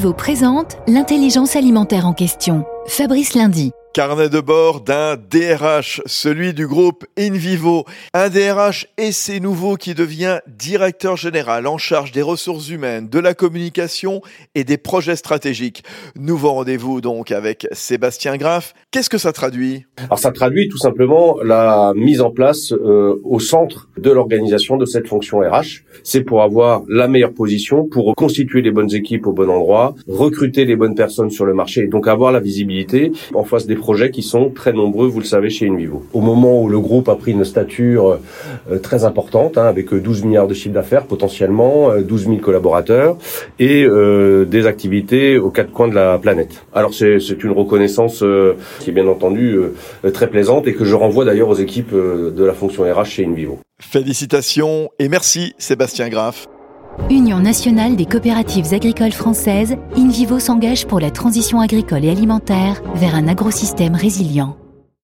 InVivo présente l'intelligence alimentaire en question. Fabrice Lundi. Carnet de bord d'un DRH, celui du groupe InVivo. Un DRH essai nouveau qui devient directeur général en charge des ressources humaines, de la communication et des projets stratégiques. Nouveau rendez-vous donc avec Sébastien Graff. Qu'est-ce que ça traduit? Alors ça traduit tout simplement la mise en place euh, au centre de l'organisation de cette fonction RH. C'est pour avoir la meilleure position, pour constituer les bonnes équipes au bon endroit, recruter les bonnes personnes sur le marché et donc avoir la visibilité en face des projets qui sont très nombreux, vous le savez, chez Invivo. Au moment où le groupe a pris une stature euh, très importante, hein, avec 12 milliards de chiffre d'affaires potentiellement, 12 euh, 000 collaborateurs et euh, des activités aux quatre coins de la planète. Alors c'est une reconnaissance qui est bien entendu très plaisante et que je renvoie d'ailleurs aux équipes de la fonction RH chez Invivo. Félicitations et merci Sébastien Graff. Union nationale des coopératives agricoles françaises, InVivo s'engage pour la transition agricole et alimentaire vers un agrosystème résilient.